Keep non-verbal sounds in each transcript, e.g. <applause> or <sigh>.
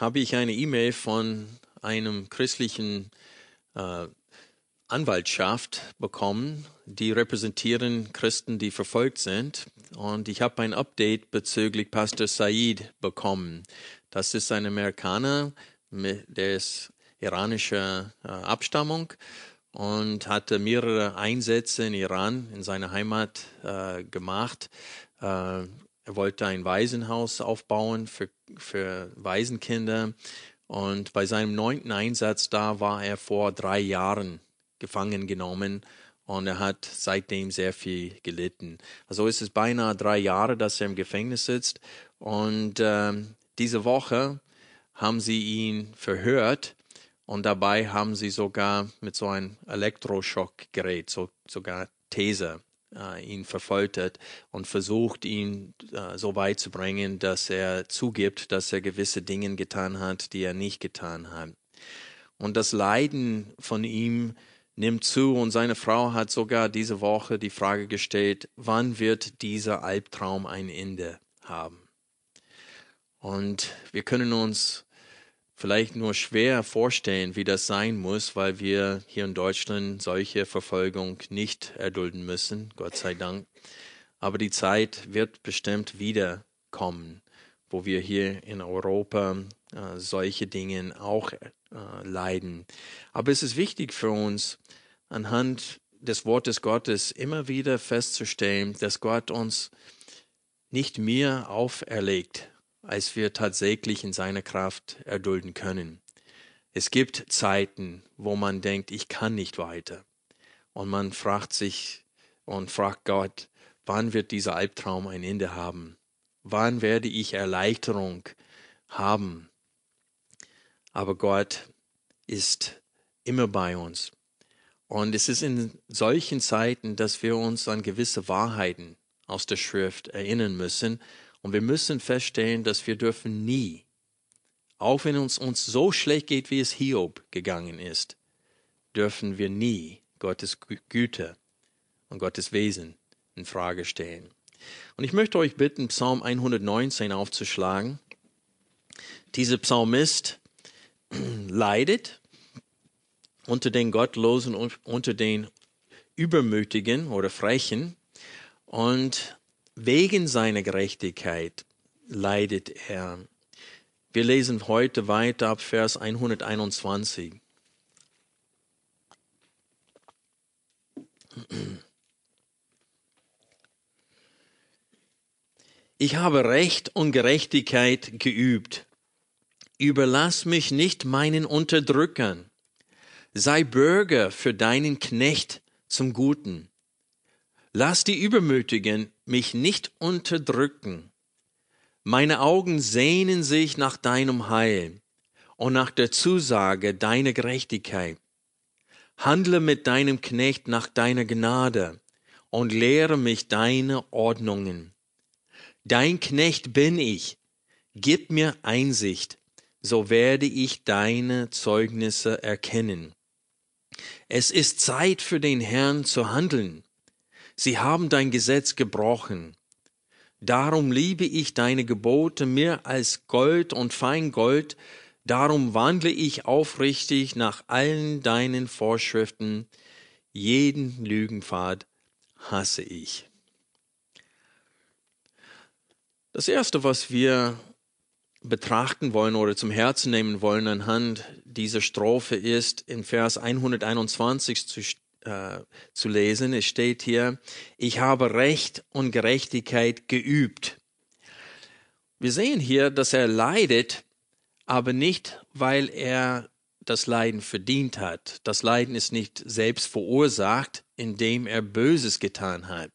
habe ich eine E-Mail von einem christlichen äh, Anwaltschaft bekommen, die repräsentieren Christen, die verfolgt sind. Und ich habe ein Update bezüglich Pastor Said bekommen. Das ist ein Amerikaner, der ist iranischer äh, Abstammung und hatte mehrere Einsätze in Iran, in seiner Heimat äh, gemacht. Äh, er wollte ein Waisenhaus aufbauen für, für Waisenkinder. Und bei seinem neunten Einsatz da war er vor drei Jahren gefangen genommen und er hat seitdem sehr viel gelitten. Also ist es beinahe drei Jahre, dass er im Gefängnis sitzt. Und äh, diese Woche haben sie ihn verhört und dabei haben sie sogar mit so einem Elektroschockgerät, so, sogar Taser, äh, ihn verfoltert und versucht, ihn äh, so weit zu bringen, dass er zugibt, dass er gewisse Dinge getan hat, die er nicht getan hat. Und das Leiden von ihm nimmt zu und seine Frau hat sogar diese Woche die Frage gestellt, wann wird dieser Albtraum ein Ende haben? Und wir können uns vielleicht nur schwer vorstellen, wie das sein muss, weil wir hier in Deutschland solche Verfolgung nicht erdulden müssen, Gott sei Dank. Aber die Zeit wird bestimmt wieder kommen, wo wir hier in Europa äh, solche Dinge auch äh, leiden. Aber es ist wichtig für uns, anhand des Wortes Gottes immer wieder festzustellen, dass Gott uns nicht mehr auferlegt, als wir tatsächlich in seiner Kraft erdulden können. Es gibt Zeiten, wo man denkt, ich kann nicht weiter. Und man fragt sich und fragt Gott, wann wird dieser Albtraum ein Ende haben? Wann werde ich Erleichterung haben? Aber Gott ist immer bei uns. Und es ist in solchen Zeiten, dass wir uns an gewisse Wahrheiten aus der Schrift erinnern müssen und wir müssen feststellen, dass wir dürfen nie, auch wenn uns uns so schlecht geht, wie es Hiob gegangen ist, dürfen wir nie Gottes Güte und Gottes Wesen in Frage stellen. Und ich möchte euch bitten, Psalm 119 aufzuschlagen. Dieser Psalmist <clears throat> leidet unter den Gottlosen und unter den Übermütigen oder Frechen und Wegen seiner Gerechtigkeit leidet er. Wir lesen heute weiter ab Vers 121. Ich habe Recht und Gerechtigkeit geübt. Überlass mich nicht meinen Unterdrückern. Sei Bürger für deinen Knecht zum Guten. Lass die Übermütigen mich nicht unterdrücken. Meine Augen sehnen sich nach deinem Heil und nach der Zusage deiner Gerechtigkeit. Handle mit deinem Knecht nach deiner Gnade und lehre mich deine Ordnungen. Dein Knecht bin ich, gib mir Einsicht, so werde ich deine Zeugnisse erkennen. Es ist Zeit für den Herrn zu handeln Sie haben dein Gesetz gebrochen. Darum liebe ich deine Gebote mehr als Gold und Feingold, darum wandle ich aufrichtig nach allen deinen Vorschriften, jeden Lügenpfad hasse ich. Das Erste, was wir betrachten wollen oder zum Herzen nehmen wollen anhand dieser Strophe ist in Vers 121 zu äh, zu lesen. Es steht hier, ich habe Recht und Gerechtigkeit geübt. Wir sehen hier, dass er leidet, aber nicht, weil er das Leiden verdient hat. Das Leiden ist nicht selbst verursacht, indem er Böses getan hat,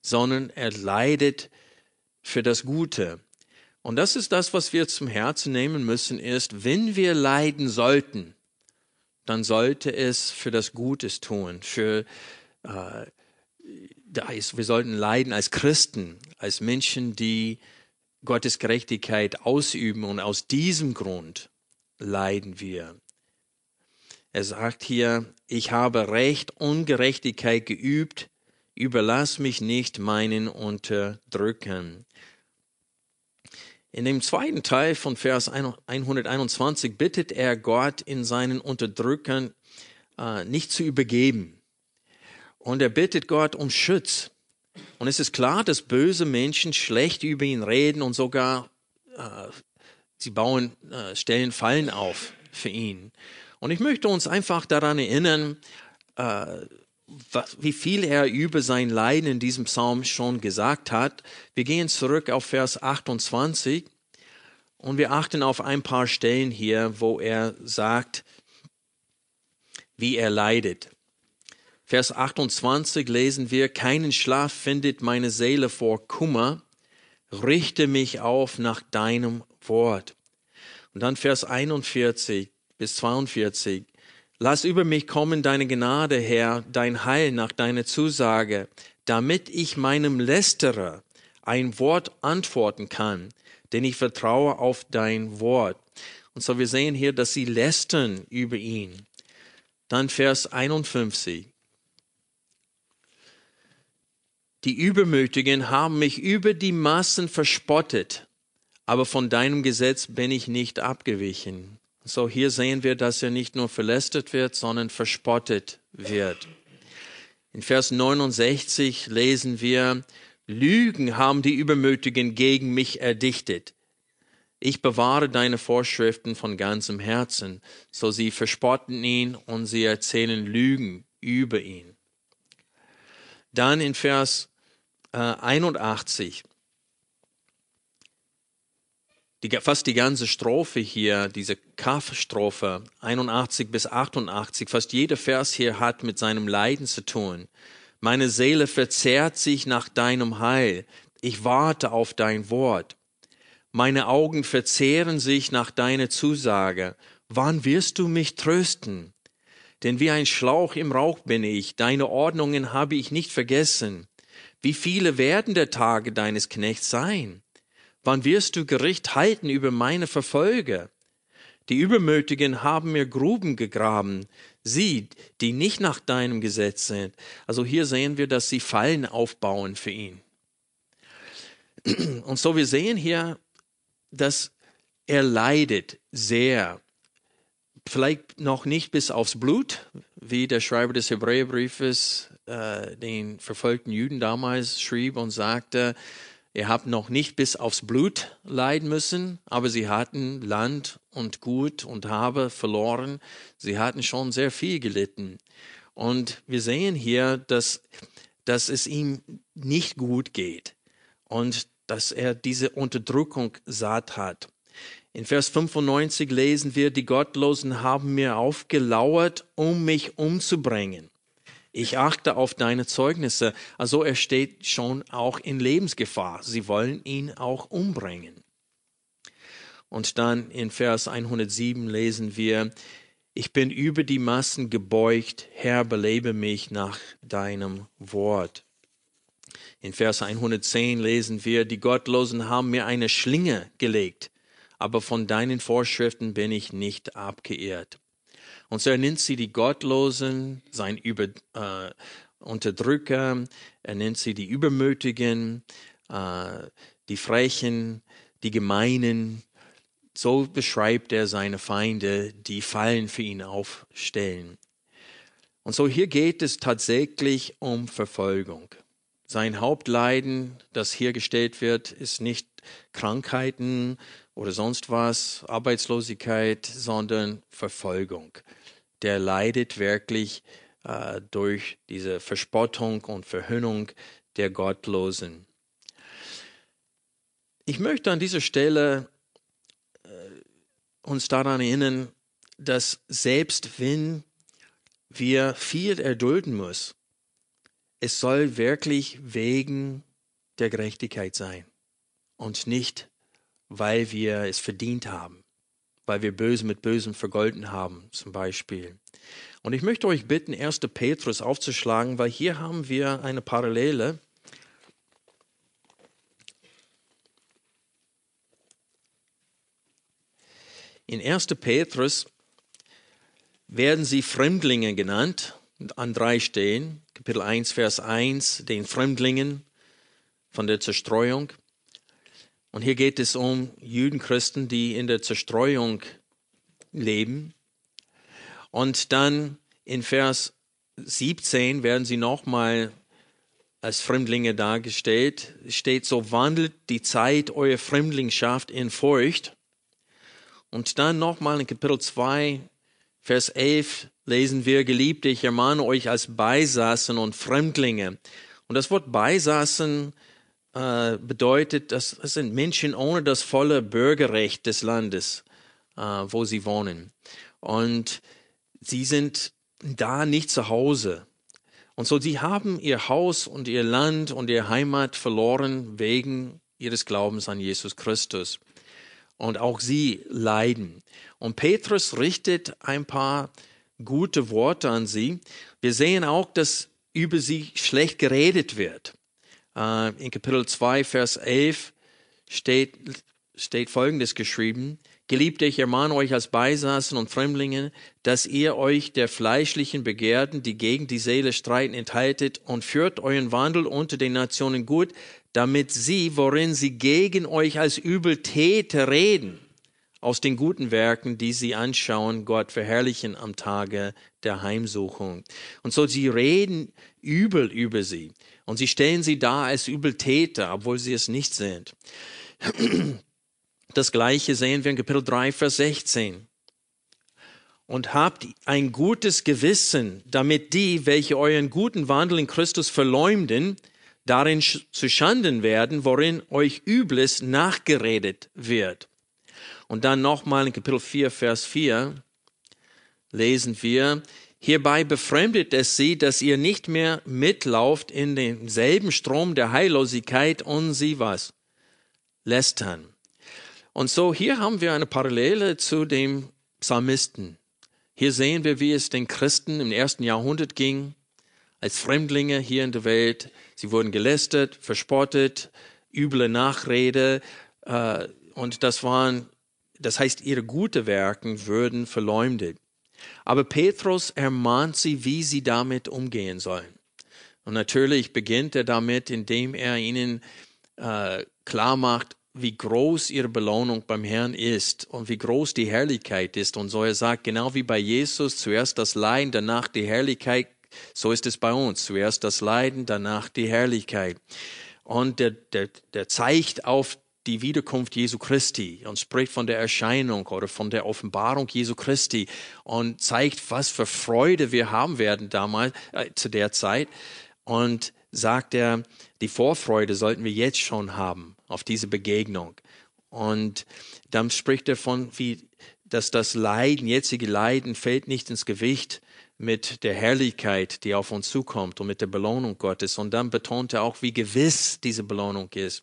sondern er leidet für das Gute. Und das ist das, was wir zum Herzen nehmen müssen, ist, wenn wir leiden sollten, dann sollte es für das Gutes tun, für äh, wir sollten leiden als Christen, als Menschen, die Gottes Gerechtigkeit ausüben und aus diesem Grund leiden wir. Er sagt hier, ich habe Recht und Gerechtigkeit geübt, überlass mich nicht meinen Unterdrückern. In dem zweiten Teil von Vers 121 bittet er Gott, in seinen Unterdrückern äh, nicht zu übergeben. Und er bittet Gott um Schutz. Und es ist klar, dass böse Menschen schlecht über ihn reden und sogar äh, sie bauen, äh, stellen Fallen auf für ihn. Und ich möchte uns einfach daran erinnern, äh, wie viel er über sein Leiden in diesem Psalm schon gesagt hat. Wir gehen zurück auf Vers 28 und wir achten auf ein paar Stellen hier, wo er sagt, wie er leidet. Vers 28 lesen wir, keinen Schlaf findet meine Seele vor Kummer, richte mich auf nach deinem Wort. Und dann Vers 41 bis 42, Lass über mich kommen deine Gnade, Herr, dein Heil nach deiner Zusage, damit ich meinem Lästerer ein Wort antworten kann, denn ich vertraue auf dein Wort. Und so wir sehen hier, dass sie lästern über ihn. Dann Vers 51. Die Übermütigen haben mich über die Massen verspottet, aber von deinem Gesetz bin ich nicht abgewichen. So hier sehen wir, dass er nicht nur verlästert wird, sondern verspottet wird. In Vers 69 lesen wir, Lügen haben die Übermütigen gegen mich erdichtet. Ich bewahre deine Vorschriften von ganzem Herzen. So sie verspotten ihn und sie erzählen Lügen über ihn. Dann in Vers äh, 81 die, fast die ganze Strophe hier, diese Kaf-Strophe 81 bis 88, fast jeder Vers hier hat mit seinem Leiden zu tun. Meine Seele verzehrt sich nach deinem Heil. Ich warte auf dein Wort. Meine Augen verzehren sich nach deiner Zusage. Wann wirst du mich trösten? Denn wie ein Schlauch im Rauch bin ich, deine Ordnungen habe ich nicht vergessen. Wie viele werden der Tage deines Knechts sein? Wann wirst du Gericht halten über meine Verfolger? Die Übermütigen haben mir Gruben gegraben, sie, die nicht nach deinem Gesetz sind. Also hier sehen wir, dass sie Fallen aufbauen für ihn. Und so wir sehen hier, dass er leidet sehr. Vielleicht noch nicht bis aufs Blut, wie der Schreiber des Hebräerbriefes äh, den verfolgten Juden damals schrieb und sagte, Ihr habt noch nicht bis aufs Blut leiden müssen, aber sie hatten Land und Gut und Habe verloren. Sie hatten schon sehr viel gelitten. Und wir sehen hier, dass, dass es ihm nicht gut geht und dass er diese Unterdrückung satt hat. In Vers 95 lesen wir, die Gottlosen haben mir aufgelauert, um mich umzubringen. Ich achte auf deine Zeugnisse. Also er steht schon auch in Lebensgefahr. Sie wollen ihn auch umbringen. Und dann in Vers 107 lesen wir, ich bin über die Massen gebeugt, Herr, belebe mich nach deinem Wort. In Vers 110 lesen wir, die Gottlosen haben mir eine Schlinge gelegt, aber von deinen Vorschriften bin ich nicht abgeirrt. Und so er nennt sie die Gottlosen, sein Über, äh, Unterdrücker, er nennt sie die Übermütigen, äh, die Frechen, die Gemeinen. So beschreibt er seine Feinde, die Fallen für ihn aufstellen. Und so hier geht es tatsächlich um Verfolgung. Sein Hauptleiden, das hier gestellt wird, ist nicht Krankheiten oder sonst was, Arbeitslosigkeit, sondern Verfolgung der leidet wirklich äh, durch diese Verspottung und Verhöhnung der Gottlosen. Ich möchte an dieser Stelle äh, uns daran erinnern, dass selbst wenn wir viel erdulden müssen, es soll wirklich wegen der Gerechtigkeit sein und nicht weil wir es verdient haben, weil wir Böse mit Bösem vergolten haben, zum Beispiel. Und ich möchte euch bitten, 1. Petrus aufzuschlagen, weil hier haben wir eine Parallele. In 1. Petrus werden sie Fremdlinge genannt, an drei stehen, Kapitel 1, Vers 1, den Fremdlingen von der Zerstreuung. Und hier geht es um Jüdenchristen, die in der Zerstreuung leben. Und dann in Vers 17 werden sie nochmal als Fremdlinge dargestellt. Es steht so, wandelt die Zeit eurer Fremdlingschaft in Furcht. Und dann nochmal in Kapitel 2, Vers 11 lesen wir, Geliebte, ich ermahne euch als Beisassen und Fremdlinge. Und das Wort Beisassen äh, bedeutet, das, das sind Menschen ohne das volle Bürgerrecht des Landes, äh, wo sie wohnen. Und sie sind da nicht zu Hause. Und so, sie haben ihr Haus und ihr Land und ihre Heimat verloren wegen ihres Glaubens an Jesus Christus. Und auch sie leiden. Und Petrus richtet ein paar gute Worte an sie. Wir sehen auch, dass über sie schlecht geredet wird. Äh, in Kapitel 2, Vers 11 steht, steht Folgendes geschrieben. Geliebte, ich ermahne euch als Beisassen und Fremdlinge, dass ihr euch der fleischlichen Begehrten, die gegen die Seele streiten, enthaltet und führt euren Wandel unter den Nationen gut, damit sie, worin sie gegen euch als Übeltäter reden, aus den guten Werken, die sie anschauen, Gott verherrlichen am Tage der Heimsuchung. Und so sie reden übel über sie. Und sie stellen sie dar als Übeltäter, obwohl sie es nicht sind. Das gleiche sehen wir in Kapitel 3, Vers 16. Und habt ein gutes Gewissen, damit die, welche euren guten Wandel in Christus verleumden, darin zu Schanden werden, worin euch Übles nachgeredet wird. Und dann nochmal in Kapitel 4, Vers 4 lesen wir, Hierbei befremdet es sie, dass ihr nicht mehr mitlauft in demselben Strom der Heillosigkeit und sie was? Lästern. Und so hier haben wir eine Parallele zu dem Psalmisten. Hier sehen wir, wie es den Christen im ersten Jahrhundert ging, als Fremdlinge hier in der Welt. Sie wurden gelästert, verspottet, üble Nachrede, äh, und das waren, das heißt, ihre gute Werken würden verleumdet. Aber Petrus ermahnt sie, wie sie damit umgehen sollen. Und natürlich beginnt er damit, indem er ihnen äh, klar macht, wie groß ihre Belohnung beim Herrn ist und wie groß die Herrlichkeit ist. Und so er sagt, genau wie bei Jesus, zuerst das Leiden, danach die Herrlichkeit, so ist es bei uns. Zuerst das Leiden, danach die Herrlichkeit. Und der, der, der zeigt auf die Wiederkunft Jesu Christi und spricht von der Erscheinung oder von der Offenbarung Jesu Christi und zeigt, was für Freude wir haben werden damals, äh, zu der Zeit. Und sagt er, die Vorfreude sollten wir jetzt schon haben auf diese Begegnung. Und dann spricht er von, wie, dass das Leiden, jetzige Leiden fällt nicht ins Gewicht mit der Herrlichkeit, die auf uns zukommt und mit der Belohnung Gottes. Und dann betont er auch, wie gewiss diese Belohnung ist.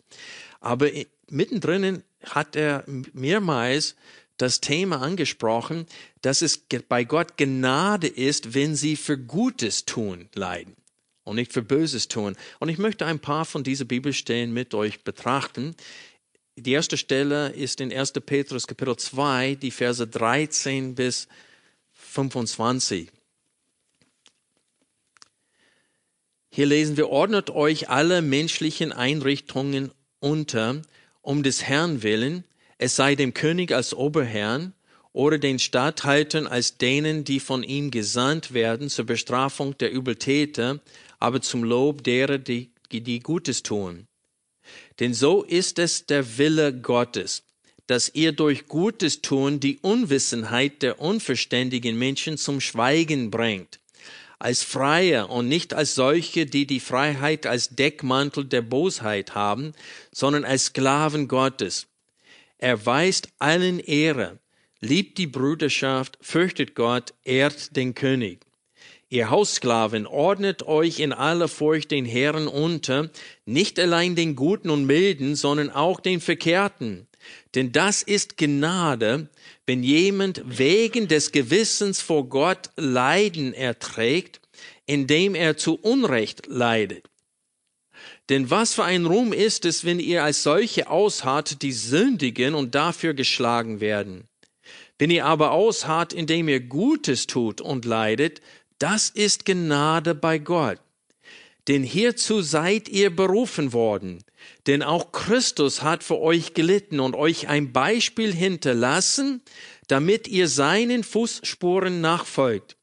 Aber mittendrin hat er mehrmals das Thema angesprochen, dass es bei Gott Gnade ist, wenn sie für Gutes tun leiden und nicht für Böses tun. Und ich möchte ein paar von diesen Bibelstellen mit euch betrachten. Die erste Stelle ist in 1. Petrus Kapitel 2, die Verse 13 bis 25. Hier lesen wir, ordnet euch alle menschlichen Einrichtungen unter, um des Herrn willen, es sei dem König als Oberherrn oder den Statthaltern als denen, die von ihm gesandt werden zur Bestrafung der Übeltäter, aber zum Lob derer, die, die Gutes tun. Denn so ist es der Wille Gottes, dass ihr durch Gutes tun die Unwissenheit der unverständigen Menschen zum Schweigen bringt als Freie und nicht als solche, die die Freiheit als Deckmantel der Bosheit haben, sondern als Sklaven Gottes. Er weist allen Ehre, liebt die Brüderschaft, fürchtet Gott, ehrt den König. Ihr Haussklaven, ordnet euch in aller Furcht den Herren unter, nicht allein den Guten und Milden, sondern auch den Verkehrten. Denn das ist Gnade, wenn jemand wegen des Gewissens vor Gott Leiden erträgt, indem er zu Unrecht leidet. Denn was für ein Ruhm ist es, wenn ihr als solche ausharrt, die sündigen und dafür geschlagen werden. Wenn ihr aber ausharrt, indem ihr Gutes tut und leidet, das ist Gnade bei Gott. Denn hierzu seid ihr berufen worden. Denn auch Christus hat für euch gelitten und euch ein Beispiel hinterlassen, damit ihr seinen Fußspuren nachfolgt.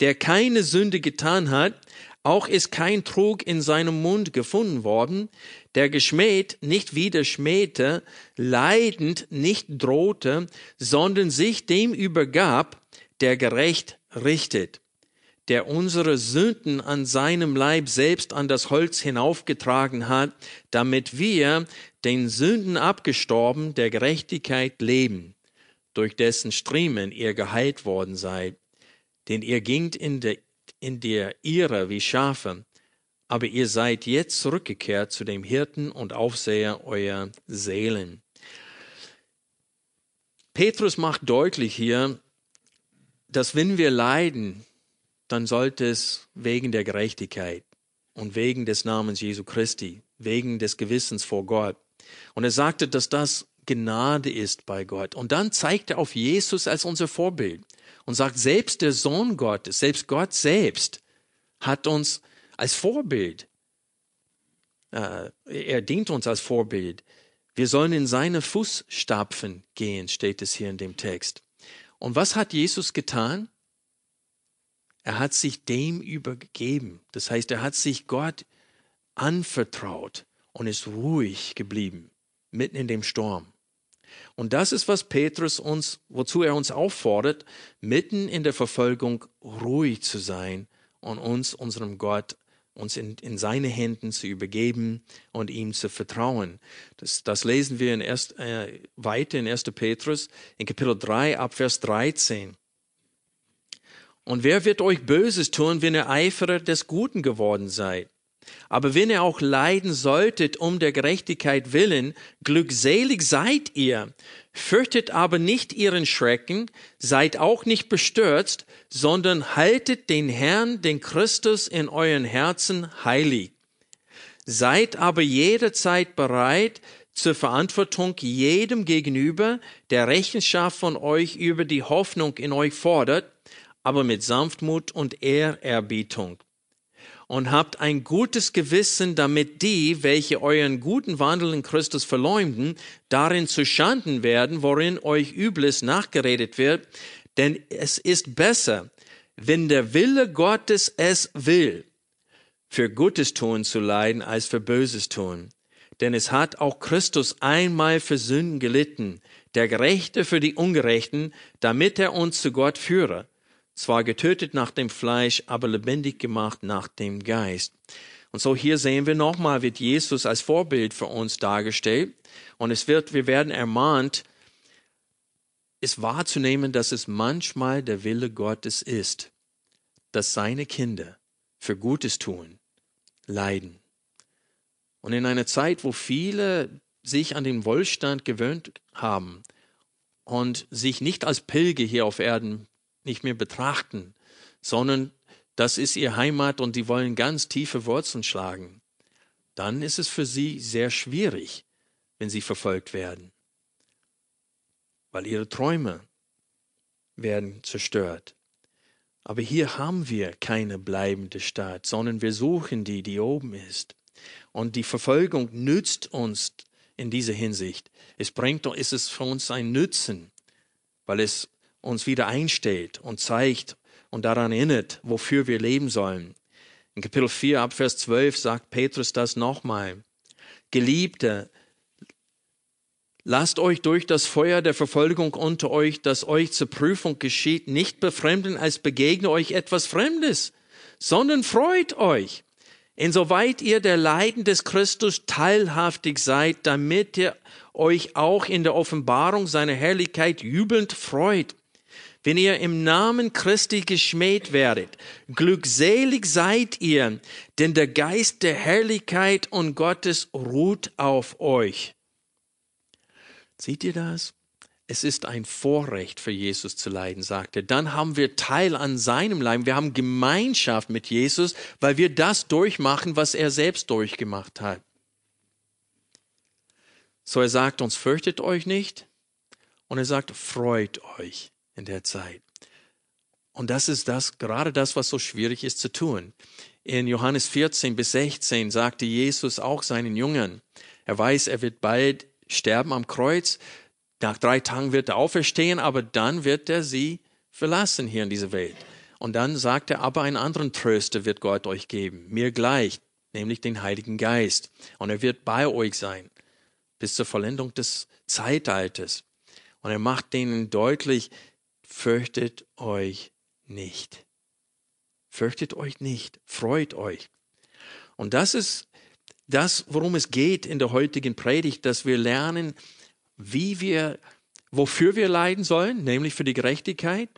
Der keine Sünde getan hat, auch ist kein Trug in seinem Mund gefunden worden, der geschmäht nicht wieder schmähte, leidend nicht drohte, sondern sich dem übergab, der gerecht richtet der unsere Sünden an seinem Leib selbst an das Holz hinaufgetragen hat, damit wir, den Sünden abgestorben, der Gerechtigkeit leben, durch dessen Striemen ihr geheilt worden seid. Denn ihr gingt in der, in der Irre wie Schafe, aber ihr seid jetzt zurückgekehrt zu dem Hirten und Aufseher eurer Seelen. Petrus macht deutlich hier, dass wenn wir leiden, dann sollte es wegen der Gerechtigkeit und wegen des Namens Jesu Christi, wegen des Gewissens vor Gott. Und er sagte, dass das Gnade ist bei Gott. Und dann zeigt er auf Jesus als unser Vorbild und sagt, selbst der Sohn Gottes, selbst Gott selbst hat uns als Vorbild, äh, er dient uns als Vorbild. Wir sollen in seine Fußstapfen gehen, steht es hier in dem Text. Und was hat Jesus getan? Er hat sich dem übergeben. Das heißt, er hat sich Gott anvertraut und ist ruhig geblieben, mitten in dem Sturm. Und das ist, was Petrus uns, wozu er uns auffordert, mitten in der Verfolgung ruhig zu sein und uns, unserem Gott, uns in, in seine Händen zu übergeben und ihm zu vertrauen. Das, das lesen wir in erst, äh, weiter in 1. Petrus in Kapitel 3 ab Vers 13. Und wer wird euch Böses tun, wenn ihr Eiferer des Guten geworden seid? Aber wenn ihr auch leiden solltet um der Gerechtigkeit willen, glückselig seid ihr. Fürchtet aber nicht ihren Schrecken, seid auch nicht bestürzt, sondern haltet den Herrn, den Christus in euren Herzen heilig. Seid aber jederzeit bereit zur Verantwortung jedem gegenüber, der Rechenschaft von euch über die Hoffnung in euch fordert, aber mit Sanftmut und Ehrerbietung. Und habt ein gutes Gewissen, damit die, welche euren guten Wandel in Christus verleumden, darin zu Schanden werden, worin euch Übles nachgeredet wird. Denn es ist besser, wenn der Wille Gottes es will, für Gutes tun zu leiden, als für Böses tun. Denn es hat auch Christus einmal für Sünden gelitten, der Gerechte für die Ungerechten, damit er uns zu Gott führe zwar getötet nach dem Fleisch, aber lebendig gemacht nach dem Geist. Und so hier sehen wir nochmal, wird Jesus als Vorbild für uns dargestellt. Und es wird, wir werden ermahnt, es wahrzunehmen, dass es manchmal der Wille Gottes ist, dass seine Kinder für Gutes tun, leiden. Und in einer Zeit, wo viele sich an den Wohlstand gewöhnt haben und sich nicht als Pilger hier auf Erden nicht mehr betrachten, sondern das ist ihr Heimat und die wollen ganz tiefe Wurzeln schlagen, dann ist es für sie sehr schwierig, wenn sie verfolgt werden, weil ihre Träume werden zerstört. Aber hier haben wir keine bleibende Stadt, sondern wir suchen die, die oben ist. Und die Verfolgung nützt uns in dieser Hinsicht. Es bringt, ist es für uns ein Nützen, weil es uns wieder einstellt und zeigt und daran erinnert, wofür wir leben sollen. In Kapitel 4 ab Vers 12 sagt Petrus das nochmal. Geliebte, lasst euch durch das Feuer der Verfolgung unter euch, das euch zur Prüfung geschieht, nicht befremden, als begegne euch etwas Fremdes, sondern freut euch, insoweit ihr der Leiden des Christus teilhaftig seid, damit ihr euch auch in der Offenbarung seiner Herrlichkeit jubelnd freut wenn ihr im Namen Christi geschmäht werdet. Glückselig seid ihr, denn der Geist der Herrlichkeit und Gottes ruht auf euch. Seht ihr das? Es ist ein Vorrecht für Jesus zu leiden, sagt er. Dann haben wir Teil an seinem Leiden. Wir haben Gemeinschaft mit Jesus, weil wir das durchmachen, was er selbst durchgemacht hat. So er sagt uns, fürchtet euch nicht. Und er sagt, freut euch in der Zeit. Und das ist das, gerade das, was so schwierig ist zu tun. In Johannes 14 bis 16 sagte Jesus auch seinen Jüngern, er weiß, er wird bald sterben am Kreuz, nach drei Tagen wird er auferstehen, aber dann wird er sie verlassen hier in dieser Welt. Und dann sagt er, aber einen anderen Tröster wird Gott euch geben, mir gleich, nämlich den Heiligen Geist. Und er wird bei euch sein, bis zur Vollendung des Zeitalters. Und er macht denen deutlich, fürchtet euch nicht. Fürchtet euch nicht, freut euch. Und das ist das, worum es geht in der heutigen Predigt, dass wir lernen, wie wir, wofür wir leiden sollen, nämlich für die Gerechtigkeit,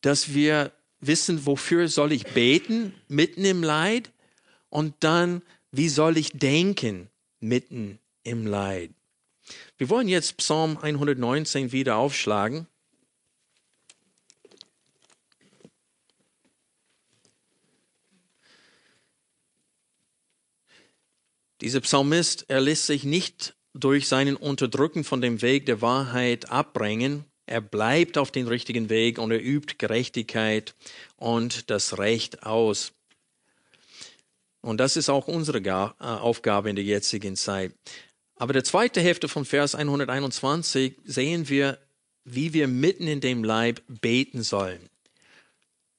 dass wir wissen, wofür soll ich beten mitten im Leid und dann, wie soll ich denken mitten im Leid. Wir wollen jetzt Psalm 119 wieder aufschlagen. Dieser Psalmist, er lässt sich nicht durch seinen Unterdrücken von dem Weg der Wahrheit abbringen. Er bleibt auf den richtigen Weg und er übt Gerechtigkeit und das Recht aus. Und das ist auch unsere äh, Aufgabe in der jetzigen Zeit. Aber der zweite Hälfte von Vers 121 sehen wir, wie wir mitten in dem Leib beten sollen.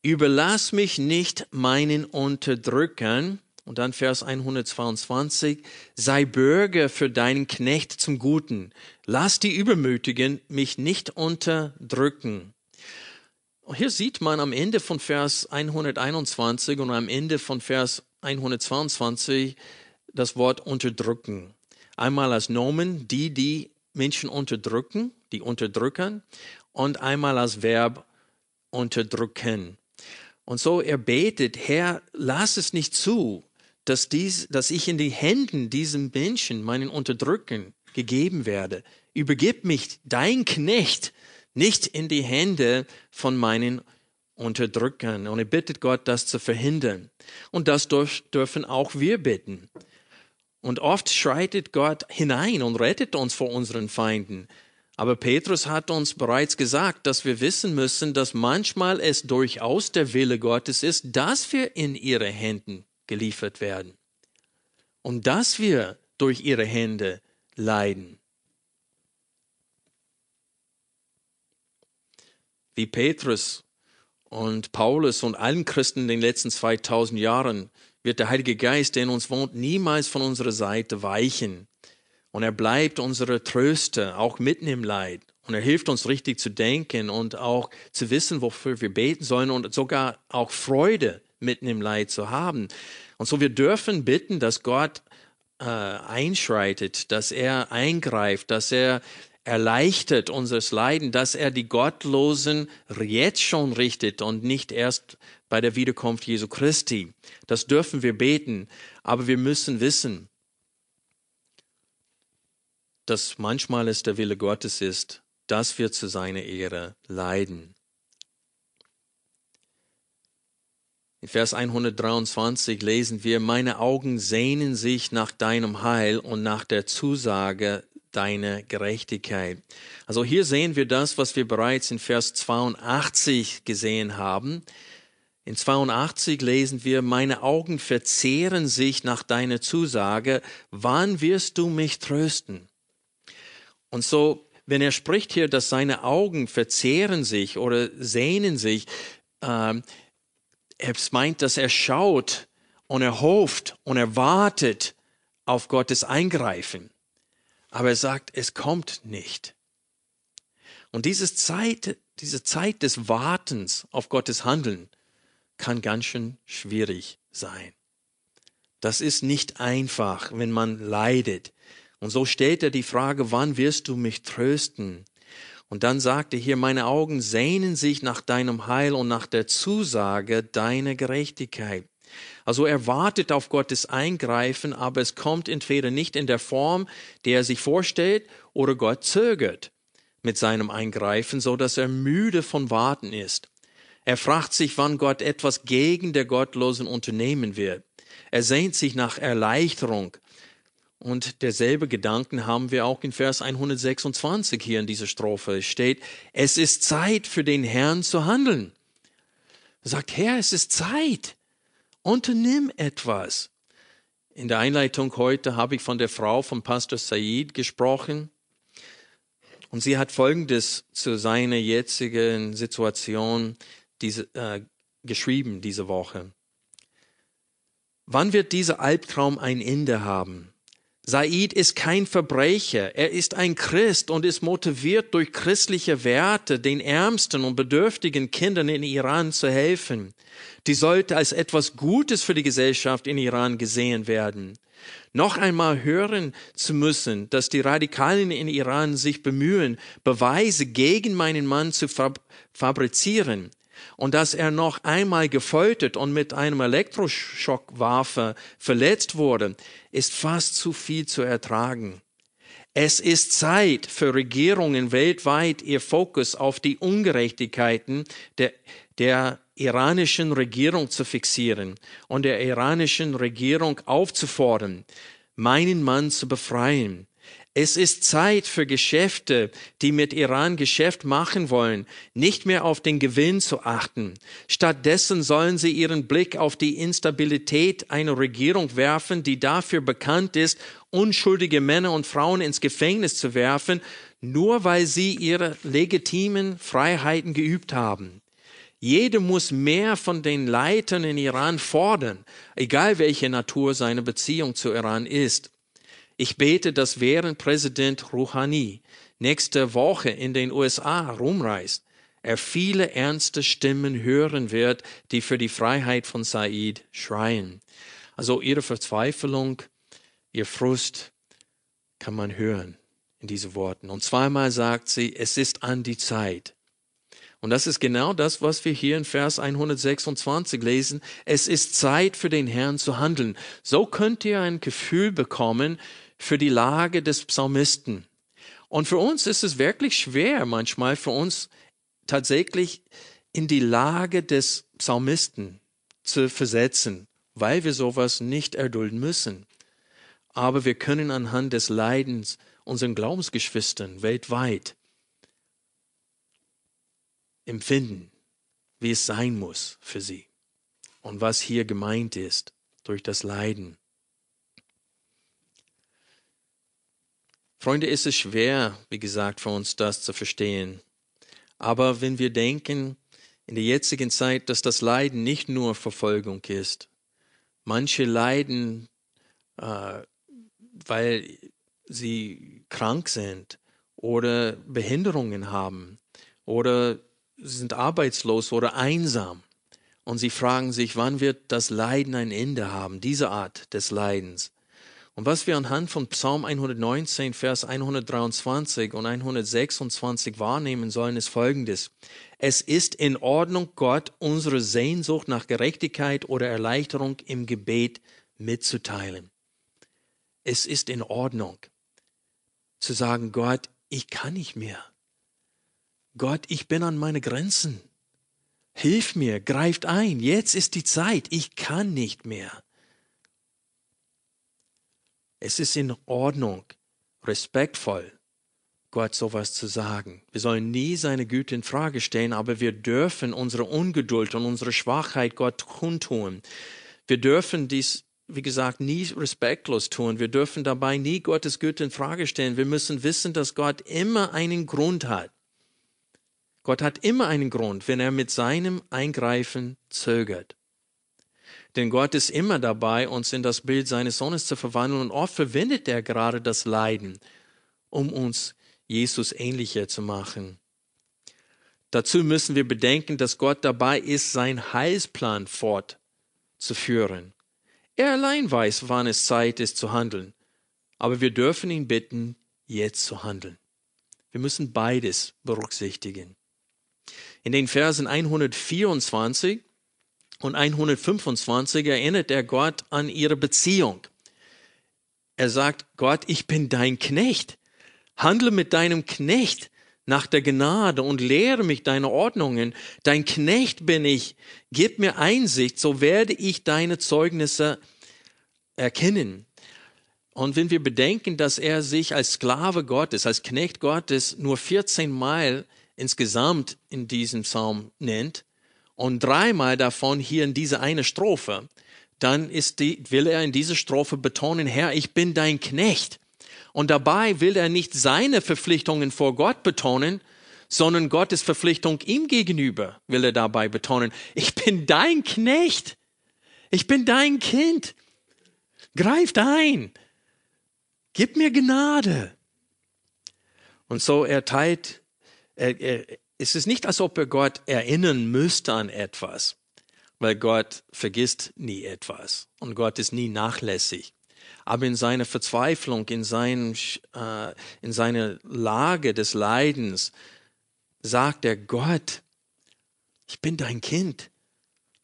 Überlass mich nicht meinen Unterdrückern, und dann Vers 122, sei Bürger für deinen Knecht zum Guten. Lass die Übermütigen mich nicht unterdrücken. Und hier sieht man am Ende von Vers 121 und am Ende von Vers 122 das Wort unterdrücken. Einmal als Nomen, die, die Menschen unterdrücken, die unterdrücken, und einmal als Verb unterdrücken. Und so er betet, Herr, lass es nicht zu, dass, dies, dass ich in die Händen diesem Menschen, meinen Unterdrücken, gegeben werde. Übergib mich, dein Knecht, nicht in die Hände von meinen Unterdrückern. Und er bittet Gott, das zu verhindern. Und das dürfen auch wir bitten. Und oft schreitet Gott hinein und rettet uns vor unseren Feinden. Aber Petrus hat uns bereits gesagt, dass wir wissen müssen, dass manchmal es durchaus der Wille Gottes ist, dass wir in ihre Händen geliefert werden. Und dass wir durch ihre Hände leiden. Wie Petrus und Paulus und allen Christen in den letzten 2000 Jahren wird der Heilige Geist, der in uns wohnt, niemals von unserer Seite weichen. Und er bleibt unsere Tröster, auch mitten im Leid. Und er hilft uns richtig zu denken und auch zu wissen, wofür wir beten sollen und sogar auch Freude mitten im Leid zu haben. Und so wir dürfen bitten, dass Gott äh, einschreitet, dass er eingreift, dass er erleichtert unseres Leiden, dass er die Gottlosen jetzt schon richtet und nicht erst bei der Wiederkunft Jesu Christi. Das dürfen wir beten, aber wir müssen wissen, dass manchmal es der Wille Gottes ist, dass wir zu seiner Ehre leiden. In Vers 123 lesen wir, meine Augen sehnen sich nach deinem Heil und nach der Zusage deiner Gerechtigkeit. Also hier sehen wir das, was wir bereits in Vers 82 gesehen haben. In 82 lesen wir, meine Augen verzehren sich nach deiner Zusage, wann wirst du mich trösten? Und so, wenn er spricht hier, dass seine Augen verzehren sich oder sehnen sich, äh, es meint, dass er schaut und er hofft und er wartet auf Gottes Eingreifen. Aber er sagt, es kommt nicht. Und diese Zeit, diese Zeit des Wartens auf Gottes Handeln kann ganz schön schwierig sein. Das ist nicht einfach, wenn man leidet. Und so stellt er die Frage, wann wirst du mich trösten? Und dann sagte hier, meine Augen sehnen sich nach deinem Heil und nach der Zusage deiner Gerechtigkeit. Also er wartet auf Gottes Eingreifen, aber es kommt entweder nicht in der Form, die er sich vorstellt, oder Gott zögert mit seinem Eingreifen, so dass er müde von Warten ist. Er fragt sich, wann Gott etwas gegen der Gottlosen unternehmen wird. Er sehnt sich nach Erleichterung. Und derselbe Gedanken haben wir auch in Vers 126 hier in dieser Strophe. Es steht, es ist Zeit für den Herrn zu handeln. Er sagt, Herr, es ist Zeit. Unternimm etwas. In der Einleitung heute habe ich von der Frau von Pastor Said gesprochen. Und sie hat Folgendes zu seiner jetzigen Situation diese, äh, geschrieben diese Woche. Wann wird dieser Albtraum ein Ende haben? Said ist kein Verbrecher, er ist ein Christ und ist motiviert durch christliche Werte, den ärmsten und bedürftigen Kindern in Iran zu helfen. Die sollte als etwas Gutes für die Gesellschaft in Iran gesehen werden. Noch einmal hören zu müssen, dass die Radikalen in Iran sich bemühen, Beweise gegen meinen Mann zu fabrizieren, und dass er noch einmal gefoltert und mit einem Elektroschockwaffe verletzt wurde, ist fast zu viel zu ertragen. Es ist Zeit für Regierungen weltweit, ihr Fokus auf die Ungerechtigkeiten der, der iranischen Regierung zu fixieren und der iranischen Regierung aufzufordern, meinen Mann zu befreien. Es ist Zeit für Geschäfte, die mit Iran Geschäft machen wollen, nicht mehr auf den Gewinn zu achten. Stattdessen sollen sie ihren Blick auf die Instabilität einer Regierung werfen, die dafür bekannt ist, unschuldige Männer und Frauen ins Gefängnis zu werfen, nur weil sie ihre legitimen Freiheiten geübt haben. Jeder muss mehr von den Leitern in Iran fordern, egal welche Natur seine Beziehung zu Iran ist. Ich bete, dass während Präsident Rouhani nächste Woche in den USA rumreist, er viele ernste Stimmen hören wird, die für die Freiheit von Said schreien. Also ihre Verzweiflung, ihr Frust kann man hören in diesen Worten. Und zweimal sagt sie, es ist an die Zeit. Und das ist genau das, was wir hier in Vers 126 lesen. Es ist Zeit für den Herrn zu handeln. So könnt ihr ein Gefühl bekommen für die Lage des Psalmisten. Und für uns ist es wirklich schwer manchmal für uns tatsächlich in die Lage des Psalmisten zu versetzen, weil wir sowas nicht erdulden müssen. Aber wir können anhand des Leidens unseren Glaubensgeschwistern weltweit empfinden, wie es sein muss für sie und was hier gemeint ist durch das Leiden. Freunde, ist es schwer, wie gesagt, für uns das zu verstehen. Aber wenn wir denken in der jetzigen Zeit, dass das Leiden nicht nur Verfolgung ist, manche leiden, äh, weil sie krank sind oder Behinderungen haben oder sind arbeitslos oder einsam. Und sie fragen sich, wann wird das Leiden ein Ende haben, diese Art des Leidens. Und was wir anhand von Psalm 119, Vers 123 und 126 wahrnehmen sollen, ist Folgendes. Es ist in Ordnung, Gott unsere Sehnsucht nach Gerechtigkeit oder Erleichterung im Gebet mitzuteilen. Es ist in Ordnung zu sagen, Gott, ich kann nicht mehr. Gott, ich bin an meine Grenzen. Hilf mir, greift ein, jetzt ist die Zeit, ich kann nicht mehr. Es ist in Ordnung, respektvoll, Gott sowas zu sagen. Wir sollen nie seine Güte in Frage stellen, aber wir dürfen unsere Ungeduld und unsere Schwachheit Gott kundtun. Wir dürfen dies, wie gesagt, nie respektlos tun. Wir dürfen dabei nie Gottes Güte in Frage stellen. Wir müssen wissen, dass Gott immer einen Grund hat. Gott hat immer einen Grund, wenn er mit seinem Eingreifen zögert. Denn Gott ist immer dabei, uns in das Bild seines Sohnes zu verwandeln und oft verwendet er gerade das Leiden, um uns Jesus ähnlicher zu machen. Dazu müssen wir bedenken, dass Gott dabei ist, seinen Heilsplan fortzuführen. Er allein weiß, wann es Zeit ist zu handeln, aber wir dürfen ihn bitten, jetzt zu handeln. Wir müssen beides berücksichtigen. In den Versen 124 Und 125 erinnert er Gott an ihre Beziehung. Er sagt, Gott, ich bin dein Knecht. Handle mit deinem Knecht nach der Gnade und lehre mich deine Ordnungen. Dein Knecht bin ich. Gib mir Einsicht, so werde ich deine Zeugnisse erkennen. Und wenn wir bedenken, dass er sich als Sklave Gottes, als Knecht Gottes nur 14 Mal insgesamt in diesem Psalm nennt und dreimal davon hier in diese eine Strophe, dann ist die, will er in dieser Strophe betonen, Herr, ich bin dein Knecht. Und dabei will er nicht seine Verpflichtungen vor Gott betonen, sondern Gottes Verpflichtung ihm gegenüber will er dabei betonen. Ich bin dein Knecht. Ich bin dein Kind. Greift ein. Gib mir Gnade. Und so erteilt, er, er, es ist nicht, als ob er Gott erinnern müsste an etwas, weil Gott vergisst nie etwas und Gott ist nie nachlässig. Aber in seiner Verzweiflung, in, seinem, äh, in seiner Lage des Leidens, sagt er, Gott, ich bin dein Kind,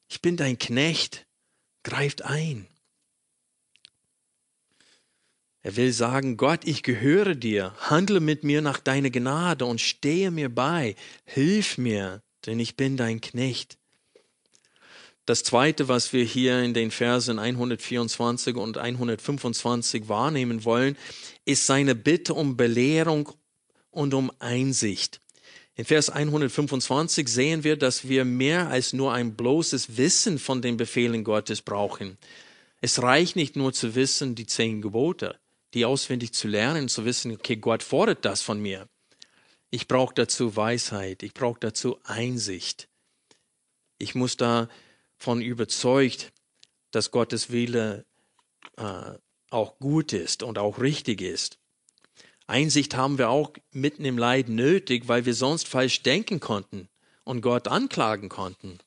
ich bin dein Knecht, greift ein. Er will sagen, Gott, ich gehöre dir, handle mit mir nach deiner Gnade und stehe mir bei, hilf mir, denn ich bin dein Knecht. Das zweite, was wir hier in den Versen 124 und 125 wahrnehmen wollen, ist seine Bitte um Belehrung und um Einsicht. In Vers 125 sehen wir, dass wir mehr als nur ein bloßes Wissen von den Befehlen Gottes brauchen. Es reicht nicht nur zu wissen, die zehn Gebote die auswendig zu lernen, zu wissen, okay, Gott fordert das von mir. Ich brauche dazu Weisheit, ich brauche dazu Einsicht. Ich muss davon überzeugt, dass Gottes Wille äh, auch gut ist und auch richtig ist. Einsicht haben wir auch mitten im Leid nötig, weil wir sonst falsch denken konnten und Gott anklagen konnten.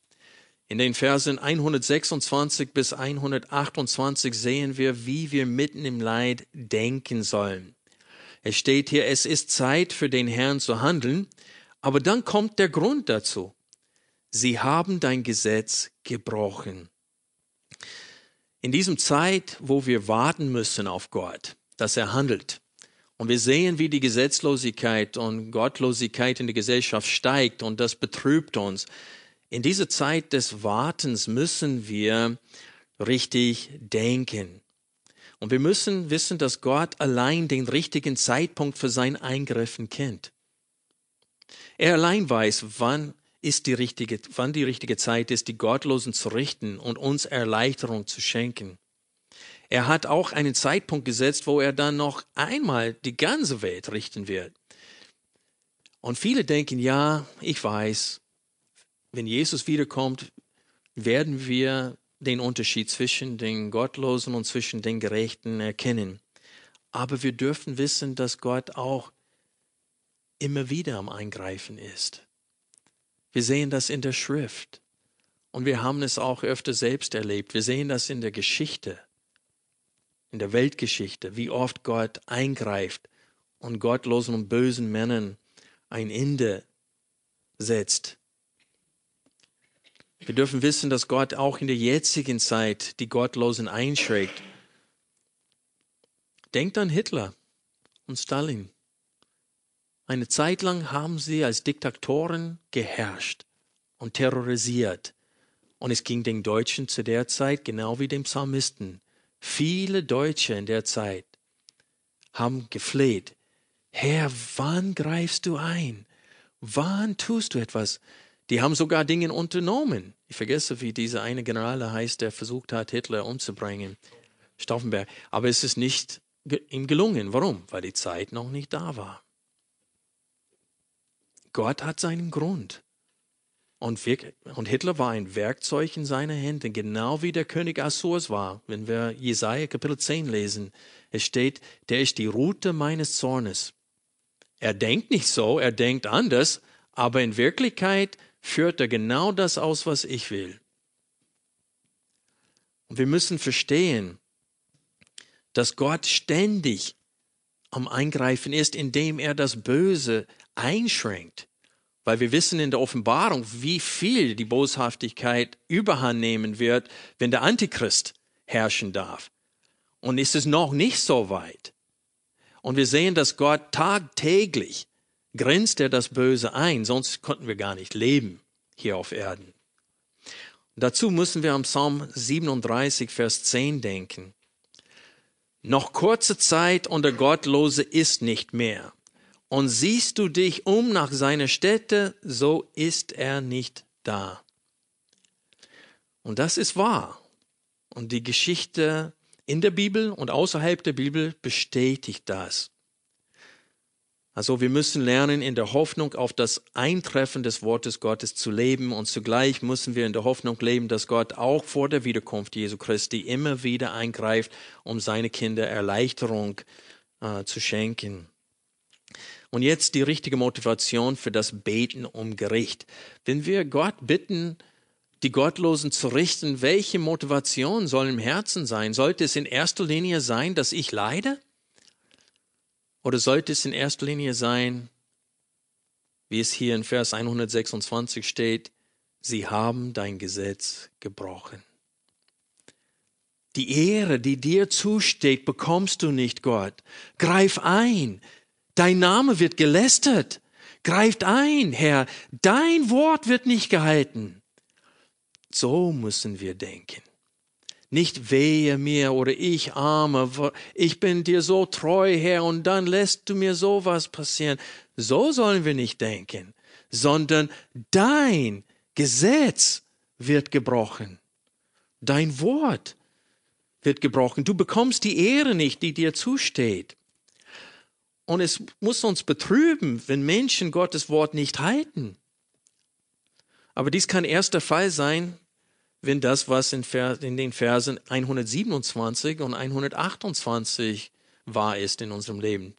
In den Versen 126 bis 128 sehen wir, wie wir mitten im Leid denken sollen. Es steht hier, es ist Zeit für den Herrn zu handeln, aber dann kommt der Grund dazu. Sie haben dein Gesetz gebrochen. In diesem Zeit, wo wir warten müssen auf Gott, dass er handelt, und wir sehen, wie die Gesetzlosigkeit und Gottlosigkeit in der Gesellschaft steigt und das betrübt uns, in dieser Zeit des Wartens müssen wir richtig denken. Und wir müssen wissen, dass Gott allein den richtigen Zeitpunkt für sein Eingreifen kennt. Er allein weiß, wann ist die richtige, wann die richtige Zeit ist, die Gottlosen zu richten und uns Erleichterung zu schenken. Er hat auch einen Zeitpunkt gesetzt, wo er dann noch einmal die ganze Welt richten wird. Und viele denken, ja, ich weiß, wenn Jesus wiederkommt, werden wir den Unterschied zwischen den Gottlosen und zwischen den Gerechten erkennen. Aber wir dürfen wissen, dass Gott auch immer wieder am Eingreifen ist. Wir sehen das in der Schrift und wir haben es auch öfter selbst erlebt. Wir sehen das in der Geschichte, in der Weltgeschichte, wie oft Gott eingreift und gottlosen und bösen Männern ein Ende setzt. Wir dürfen wissen, dass Gott auch in der jetzigen Zeit die Gottlosen einschränkt. Denkt an Hitler und Stalin. Eine Zeit lang haben sie als Diktatoren geherrscht und terrorisiert. Und es ging den Deutschen zu der Zeit genau wie dem Psalmisten. Viele Deutsche in der Zeit haben gefleht. Herr, wann greifst du ein? Wann tust du etwas? Die haben sogar Dinge unternommen. Ich vergesse, wie dieser eine General heißt, der versucht hat, Hitler umzubringen. Stauffenberg. Aber es ist nicht ihm gelungen. Warum? Weil die Zeit noch nicht da war. Gott hat seinen Grund. Und, wir, und Hitler war ein Werkzeug in seiner Hände, genau wie der König Assurs war. Wenn wir Jesaja Kapitel 10 lesen, es steht, der ist die Route meines Zornes. Er denkt nicht so, er denkt anders, aber in Wirklichkeit führt er genau das aus, was ich will. Und wir müssen verstehen, dass Gott ständig am Eingreifen ist, indem er das Böse einschränkt. weil wir wissen in der Offenbarung, wie viel die Boshaftigkeit überhand nehmen wird, wenn der Antichrist herrschen darf. Und ist es noch nicht so weit. Und wir sehen, dass Gott tagtäglich grenzt er das Böse ein, sonst konnten wir gar nicht leben hier auf Erden. Und dazu müssen wir am Psalm 37, Vers 10 denken. Noch kurze Zeit und der Gottlose ist nicht mehr und siehst du dich um nach seiner Stätte, so ist er nicht da. Und das ist wahr. Und die Geschichte in der Bibel und außerhalb der Bibel bestätigt das. Also wir müssen lernen, in der Hoffnung auf das Eintreffen des Wortes Gottes zu leben und zugleich müssen wir in der Hoffnung leben, dass Gott auch vor der Wiederkunft Jesu Christi immer wieder eingreift, um seine Kinder Erleichterung äh, zu schenken. Und jetzt die richtige Motivation für das Beten um Gericht. Wenn wir Gott bitten, die Gottlosen zu richten, welche Motivation soll im Herzen sein? Sollte es in erster Linie sein, dass ich leide? Oder sollte es in erster Linie sein, wie es hier in Vers 126 steht, sie haben dein Gesetz gebrochen. Die Ehre, die dir zusteht, bekommst du nicht, Gott. Greif ein, Dein Name wird gelästert. Greift ein, Herr. Dein Wort wird nicht gehalten. So müssen wir denken. Nicht wehe mir oder ich arme, ich bin dir so treu, Herr, und dann lässt du mir sowas passieren. So sollen wir nicht denken, sondern dein Gesetz wird gebrochen. Dein Wort wird gebrochen. Du bekommst die Ehre nicht, die dir zusteht. Und es muss uns betrüben, wenn Menschen Gottes Wort nicht halten. Aber dies kann erst der Fall sein, wenn das, was in, Vers, in den Versen 127 und 128 wahr ist in unserem Leben.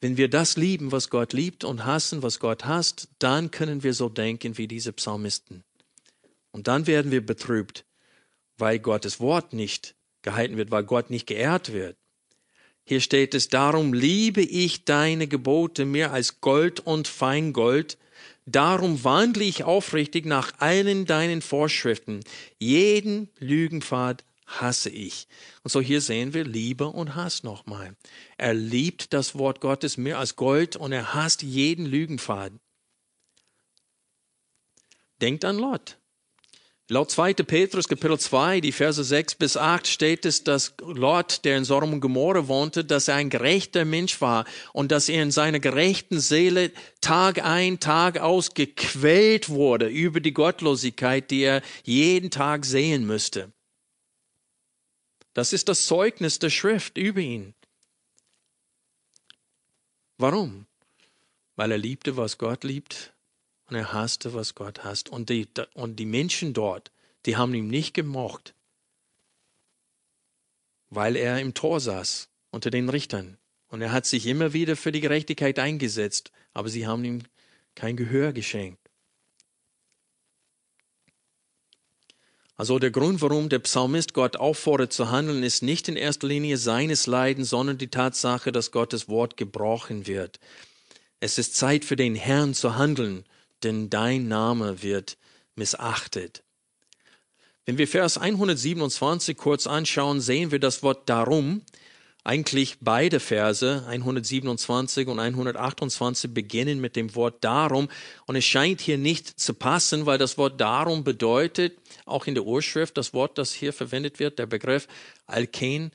Wenn wir das lieben, was Gott liebt und hassen, was Gott hasst, dann können wir so denken wie diese Psalmisten. Und dann werden wir betrübt, weil Gottes Wort nicht gehalten wird, weil Gott nicht geehrt wird. Hier steht es, darum liebe ich deine Gebote mehr als Gold und Feingold, darum wandle ich aufrichtig nach allen deinen Vorschriften. Jeden Lügenpfad hasse ich. Und so hier sehen wir Liebe und Hass nochmal. Er liebt das Wort Gottes mehr als Gold und er hasst jeden Lügenpfad. Denkt an Lot. Laut 2. Petrus Kapitel 2, die Verse 6 bis 8 steht es, dass Lot, der in Sodom und Gomorra wohnte, dass er ein gerechter Mensch war und dass er in seiner gerechten Seele Tag ein, Tag aus gequält wurde über die Gottlosigkeit, die er jeden Tag sehen müsste. Das ist das Zeugnis der Schrift über ihn. Warum? Weil er liebte, was Gott liebt und er hasste, was Gott hasst. Und die, und die Menschen dort, die haben ihn nicht gemocht, weil er im Tor saß unter den Richtern. Und er hat sich immer wieder für die Gerechtigkeit eingesetzt, aber sie haben ihm kein Gehör geschenkt. Also der Grund, warum der Psalmist Gott auffordert zu handeln, ist nicht in erster Linie seines Leidens, sondern die Tatsache, dass Gottes Wort gebrochen wird. Es ist Zeit für den Herrn zu handeln denn dein Name wird missachtet. Wenn wir Vers 127 kurz anschauen, sehen wir das Wort darum. Eigentlich beide Verse, 127 und 128, beginnen mit dem Wort darum. Und es scheint hier nicht zu passen, weil das Wort darum bedeutet, auch in der Urschrift, das Wort, das hier verwendet wird, der Begriff Alken,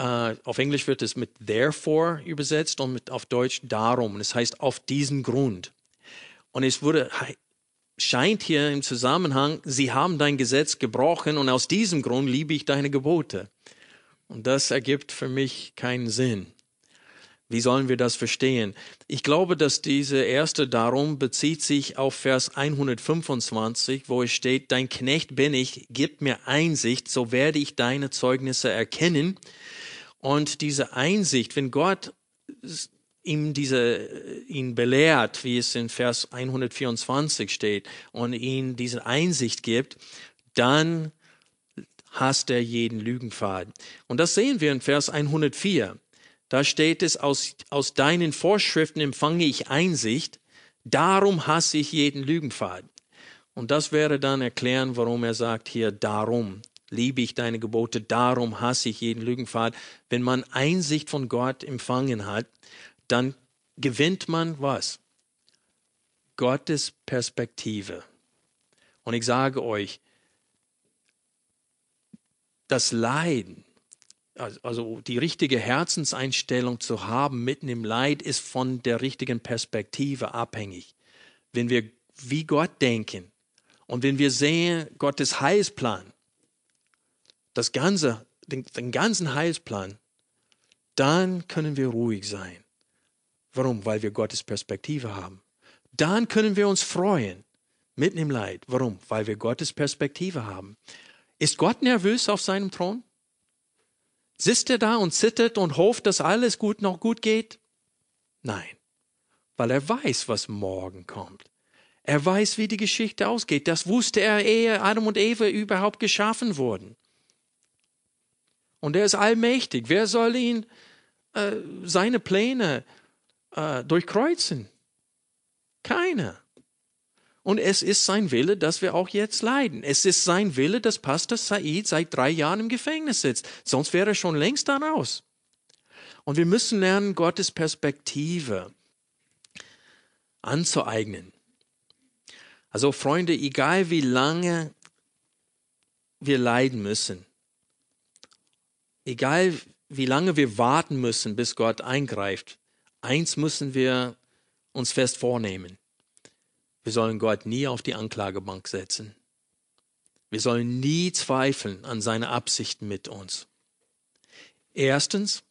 Uh, auf Englisch wird es mit therefore übersetzt und mit, auf Deutsch darum. Und es heißt auf diesen Grund. Und es wurde, scheint hier im Zusammenhang, sie haben dein Gesetz gebrochen und aus diesem Grund liebe ich deine Gebote. Und das ergibt für mich keinen Sinn. Wie sollen wir das verstehen? Ich glaube, dass diese erste darum bezieht sich auf Vers 125, wo es steht, dein Knecht bin ich, gib mir Einsicht, so werde ich deine Zeugnisse erkennen. Und diese Einsicht, wenn Gott ihm diese, ihn belehrt, wie es in Vers 124 steht, und ihm diese Einsicht gibt, dann hasst er jeden Lügenpfad. Und das sehen wir in Vers 104. Da steht es, aus, aus deinen Vorschriften empfange ich Einsicht, Darum hasse ich jeden Lügenpfad. Und das wäre dann erklären, warum er sagt hier, darum liebe ich deine Gebote, darum hasse ich jeden Lügenpfad. Wenn man Einsicht von Gott empfangen hat, dann gewinnt man was? Gottes Perspektive. Und ich sage euch, das Leiden, also die richtige Herzenseinstellung zu haben mitten im Leid, ist von der richtigen Perspektive abhängig. Wenn wir wie Gott denken und wenn wir sehen Gottes Heilsplan, das ganze, den, den ganzen Heilsplan, dann können wir ruhig sein. Warum? Weil wir Gottes Perspektive haben. Dann können wir uns freuen mitten im Leid. Warum? Weil wir Gottes Perspektive haben. Ist Gott nervös auf seinem Thron? Sitzt er da und zittert und hofft, dass alles gut noch gut geht? Nein, weil er weiß, was morgen kommt. Er weiß, wie die Geschichte ausgeht. Das wusste er, ehe Adam und Eva überhaupt geschaffen wurden. Und er ist allmächtig. Wer soll ihn äh, seine Pläne äh, durchkreuzen? Keiner. Und es ist sein Wille, dass wir auch jetzt leiden. Es ist sein Wille, dass Pastor Said seit drei Jahren im Gefängnis sitzt. Sonst wäre er schon längst da raus. Und wir müssen lernen, Gottes Perspektive anzueignen. Also Freunde, egal wie lange wir leiden müssen, egal wie lange wir warten müssen, bis Gott eingreift, eins müssen wir uns fest vornehmen. Wir sollen Gott nie auf die Anklagebank setzen. Wir sollen nie zweifeln an seine Absichten mit uns. Erstens,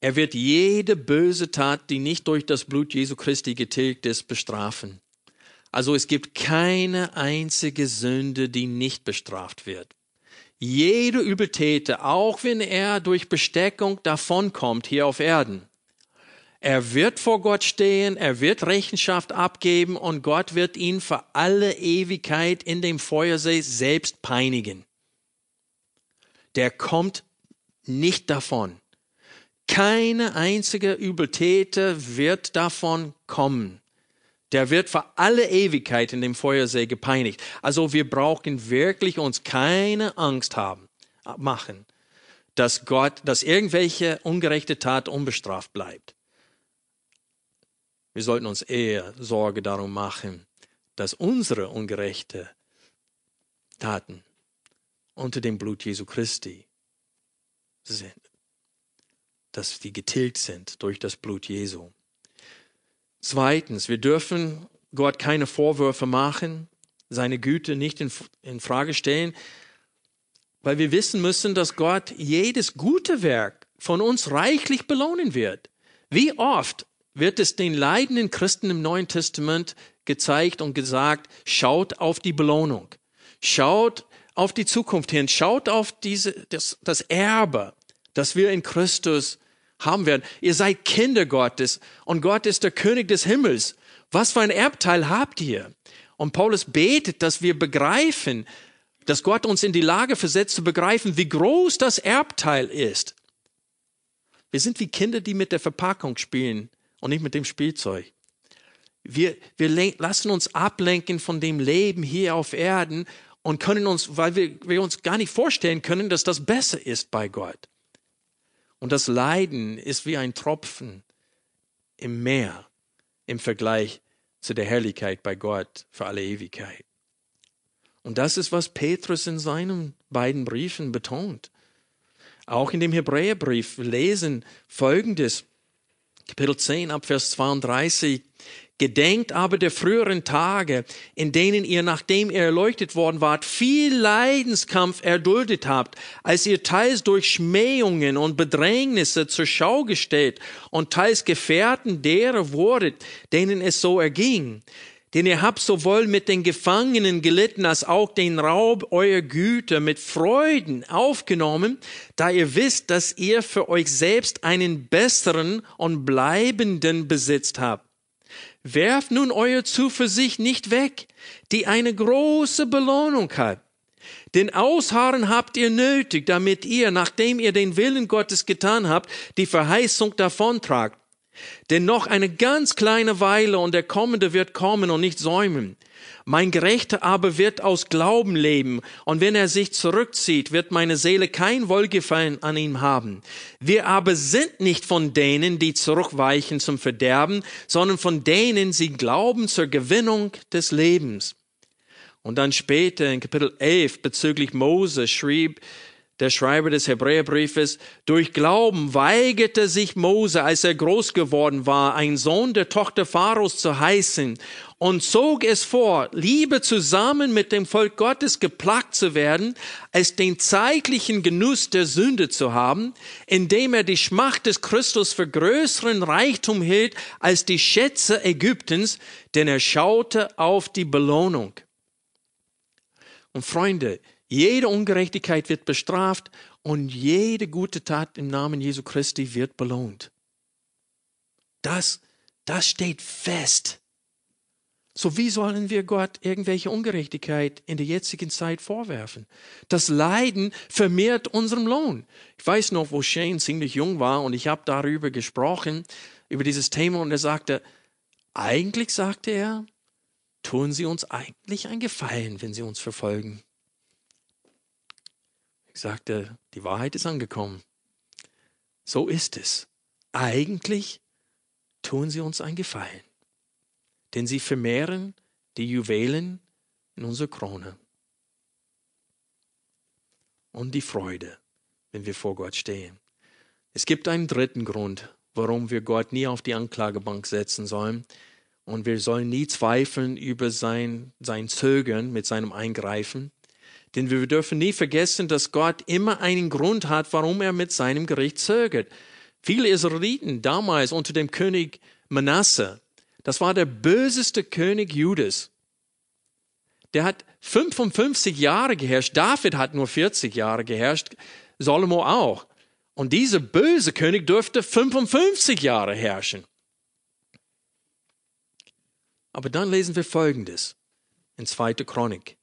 er wird jede böse Tat, die nicht durch das Blut Jesu Christi getilgt ist, bestrafen. Also es gibt keine einzige Sünde, die nicht bestraft wird. Jede Übeltäter, auch wenn er durch Besteckung davonkommt hier auf Erden, er wird vor Gott stehen, er wird Rechenschaft abgeben und Gott wird ihn für alle Ewigkeit in dem Feuersee selbst peinigen. Der kommt nicht davon. Keine einzige Übeltäter wird davon kommen. Der wird für alle Ewigkeit in dem Feuersee gepeinigt. Also wir brauchen wirklich uns keine Angst haben, machen, dass Gott, dass irgendwelche ungerechte Tat unbestraft bleibt. Wir sollten uns eher Sorge darum machen, dass unsere ungerechte Taten unter dem Blut Jesu Christi sind, dass die getilgt sind durch das Blut Jesu. Zweitens, wir dürfen Gott keine Vorwürfe machen, seine Güte nicht in, in Frage stellen, weil wir wissen müssen, dass Gott jedes gute Werk von uns reichlich belohnen wird. Wie oft wird es den leidenden Christen im Neuen Testament gezeigt und gesagt, schaut auf die Belohnung, schaut auf die Zukunft hin, schaut auf diese, das, das Erbe, das wir in Christus haben werden. Ihr seid Kinder Gottes und Gott ist der König des Himmels. Was für ein Erbteil habt ihr? Und Paulus betet, dass wir begreifen, dass Gott uns in die Lage versetzt zu begreifen, wie groß das Erbteil ist. Wir sind wie Kinder, die mit der Verpackung spielen und nicht mit dem Spielzeug. Wir, wir lassen uns ablenken von dem Leben hier auf Erden und können uns, weil wir, wir uns gar nicht vorstellen können, dass das besser ist bei Gott. Und das Leiden ist wie ein Tropfen im Meer im Vergleich zu der Herrlichkeit bei Gott für alle Ewigkeit. Und das ist, was Petrus in seinen beiden Briefen betont. Auch in dem Hebräerbrief lesen Folgendes. Kapitel 10 ab Vers 32. Gedenkt aber der früheren Tage, in denen ihr, nachdem ihr erleuchtet worden wart, viel Leidenskampf erduldet habt, als ihr teils durch Schmähungen und Bedrängnisse zur Schau gestellt und teils Gefährten derer wurdet, denen es so erging denn ihr habt sowohl mit den Gefangenen gelitten als auch den Raub eurer Güter mit Freuden aufgenommen, da ihr wisst, dass ihr für euch selbst einen besseren und bleibenden besitzt habt. Werft nun euer Zuversicht nicht weg, die eine große Belohnung hat. Denn Ausharren habt ihr nötig, damit ihr, nachdem ihr den Willen Gottes getan habt, die Verheißung davontragt. Denn noch eine ganz kleine Weile und der Kommende wird kommen und nicht säumen. Mein Gerechter aber wird aus Glauben leben, und wenn er sich zurückzieht, wird meine Seele kein Wohlgefallen an ihm haben. Wir aber sind nicht von denen, die zurückweichen zum Verderben, sondern von denen, sie glauben zur Gewinnung des Lebens. Und dann später in Kapitel 11 bezüglich Mose schrieb der Schreiber des Hebräerbriefes, durch Glauben weigerte sich Mose, als er groß geworden war, ein Sohn der Tochter Pharaos zu heißen und zog es vor, lieber zusammen mit dem Volk Gottes geplagt zu werden, als den zeitlichen Genuss der Sünde zu haben, indem er die Schmacht des Christus für größeren Reichtum hielt als die Schätze Ägyptens, denn er schaute auf die Belohnung. Und Freunde, jede Ungerechtigkeit wird bestraft und jede gute Tat im Namen Jesu Christi wird belohnt. Das, das steht fest. So wie sollen wir Gott irgendwelche Ungerechtigkeit in der jetzigen Zeit vorwerfen? Das Leiden vermehrt unseren Lohn. Ich weiß noch, wo Shane ziemlich jung war und ich habe darüber gesprochen, über dieses Thema und er sagte, eigentlich sagte er, tun Sie uns eigentlich einen Gefallen, wenn Sie uns verfolgen. Ich sagte, die Wahrheit ist angekommen. So ist es. Eigentlich tun Sie uns einen Gefallen, denn Sie vermehren die Juwelen in unserer Krone und die Freude, wenn wir vor Gott stehen. Es gibt einen dritten Grund, warum wir Gott nie auf die Anklagebank setzen sollen. Und wir sollen nie zweifeln über sein, sein Zögern mit seinem Eingreifen. Denn wir dürfen nie vergessen, dass Gott immer einen Grund hat, warum er mit seinem Gericht zögert. Viele Israeliten damals unter dem König Manasse, das war der böseste König Judas. Der hat 55 Jahre geherrscht. David hat nur 40 Jahre geherrscht. Salomo auch. Und dieser böse König dürfte 55 Jahre herrschen. Aber dann lesen wir Folgendes in 2. Chronik,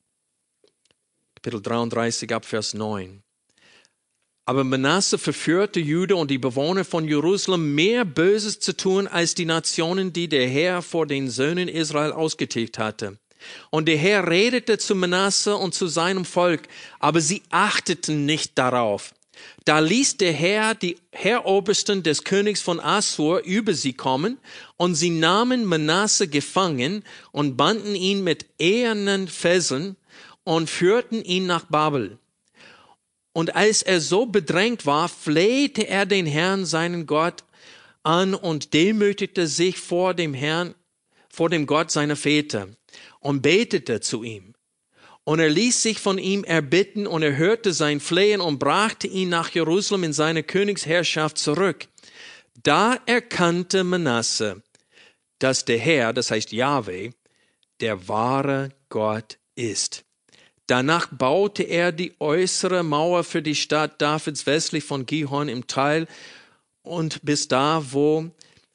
Kapitel 33 ab Vers 9. Aber Manasse verführte Jude und die Bewohner von Jerusalem mehr Böses zu tun als die Nationen, die der Herr vor den Söhnen Israel ausgetilgt hatte. Und der Herr redete zu Manasse und zu seinem Volk, aber sie achteten nicht darauf. Da ließ der Herr die Herrobersten des Königs von Assur über sie kommen, und sie nahmen Manasse gefangen und banden ihn mit ehernen Fesseln und führten ihn nach Babel. Und als er so bedrängt war, flehte er den Herrn, seinen Gott, an und demütigte sich vor dem Herrn, vor dem Gott seiner Väter und betete zu ihm. Und er ließ sich von ihm erbitten und er hörte sein Flehen und brachte ihn nach Jerusalem in seine Königsherrschaft zurück. Da erkannte Manasse, dass der Herr, das heißt Yahweh, der wahre Gott ist. Danach baute er die äußere Mauer für die Stadt Davids westlich von Gihon im Teil und bis da, wo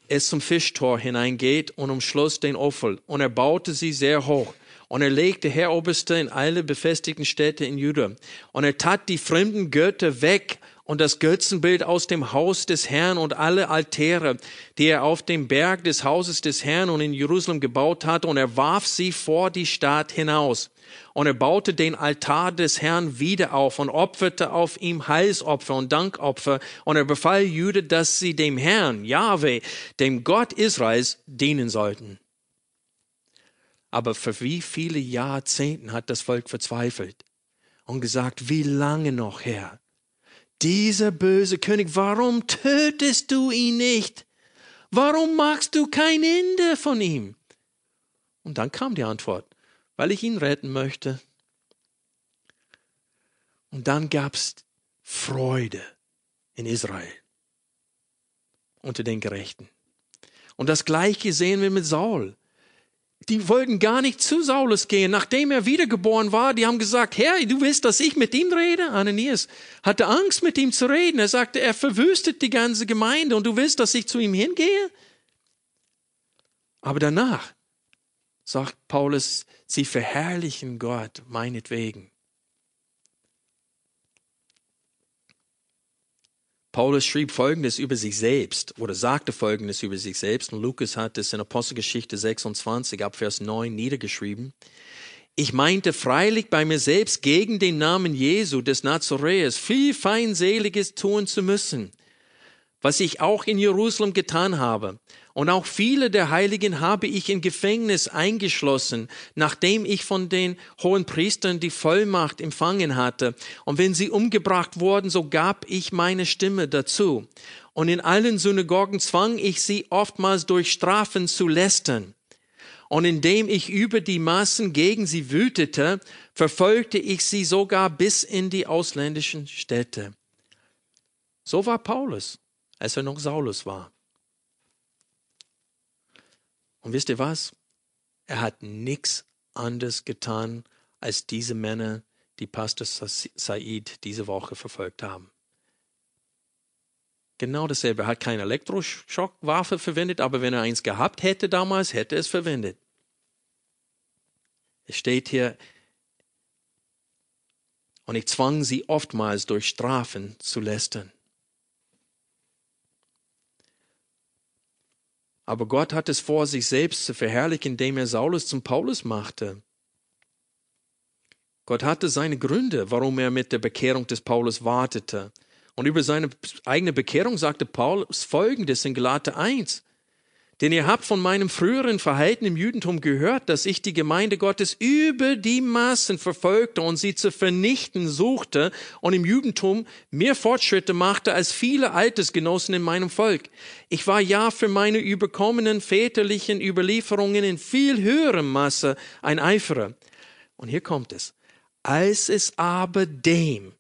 es zum Fischtor hineingeht und umschloss den Offel. Und er baute sie sehr hoch. Und er legte Herroberste in alle befestigten Städte in Juda. Und er tat die fremden Götter weg und das Götzenbild aus dem Haus des Herrn und alle Altäre, die er auf dem Berg des Hauses des Herrn und in Jerusalem gebaut hatte, und er warf sie vor die Stadt hinaus. Und er baute den Altar des Herrn wieder auf und opferte auf ihm Heilsopfer und Dankopfer. Und er befahl Jude, dass sie dem Herrn, Yahweh, dem Gott Israels, dienen sollten. Aber für wie viele Jahrzehnten hat das Volk verzweifelt und gesagt, wie lange noch, Herr? Dieser böse König, warum tötest du ihn nicht? Warum machst du kein Ende von ihm? Und dann kam die Antwort, weil ich ihn retten möchte. Und dann gab's Freude in Israel unter den Gerechten. Und das gleiche sehen wir mit Saul die wollten gar nicht zu Saulus gehen, nachdem er wiedergeboren war. Die haben gesagt, Herr, du willst, dass ich mit ihm rede? Ananias hatte Angst, mit ihm zu reden. Er sagte, er verwüstet die ganze Gemeinde und du willst, dass ich zu ihm hingehe? Aber danach sagt Paulus, sie verherrlichen Gott meinetwegen. Paulus schrieb Folgendes über sich selbst oder sagte Folgendes über sich selbst und Lukas hat es in Apostelgeschichte 26 ab Vers 9 niedergeschrieben. Ich meinte freilich bei mir selbst gegen den Namen Jesu des Nazaräers viel Feindseliges tun zu müssen, was ich auch in Jerusalem getan habe. Und auch viele der Heiligen habe ich in Gefängnis eingeschlossen, nachdem ich von den hohen Priestern die Vollmacht empfangen hatte. Und wenn sie umgebracht wurden, so gab ich meine Stimme dazu. Und in allen Synagogen zwang ich sie oftmals durch Strafen zu lästern. Und indem ich über die Massen gegen sie wütete, verfolgte ich sie sogar bis in die ausländischen Städte. So war Paulus, als er noch Saulus war. Und wisst ihr was? Er hat nichts anderes getan, als diese Männer, die Pastor Said diese Woche verfolgt haben. Genau dasselbe. Er hat keine Elektroschockwaffe verwendet, aber wenn er eins gehabt hätte damals, hätte er es verwendet. Es steht hier, und ich zwang sie oftmals durch Strafen zu lästern. Aber Gott hat es vor, sich selbst zu verherrlichen, indem er Saulus zum Paulus machte. Gott hatte seine Gründe, warum er mit der Bekehrung des Paulus wartete. Und über seine eigene Bekehrung sagte Paulus folgendes in Galate 1. Denn ihr habt von meinem früheren Verhalten im Judentum gehört, dass ich die Gemeinde Gottes über die Maßen verfolgte und sie zu vernichten suchte und im Judentum mehr Fortschritte machte als viele Altersgenossen in meinem Volk. Ich war ja für meine überkommenen väterlichen Überlieferungen in viel höherem Maße ein Eiferer. Und hier kommt es. Als es aber dem,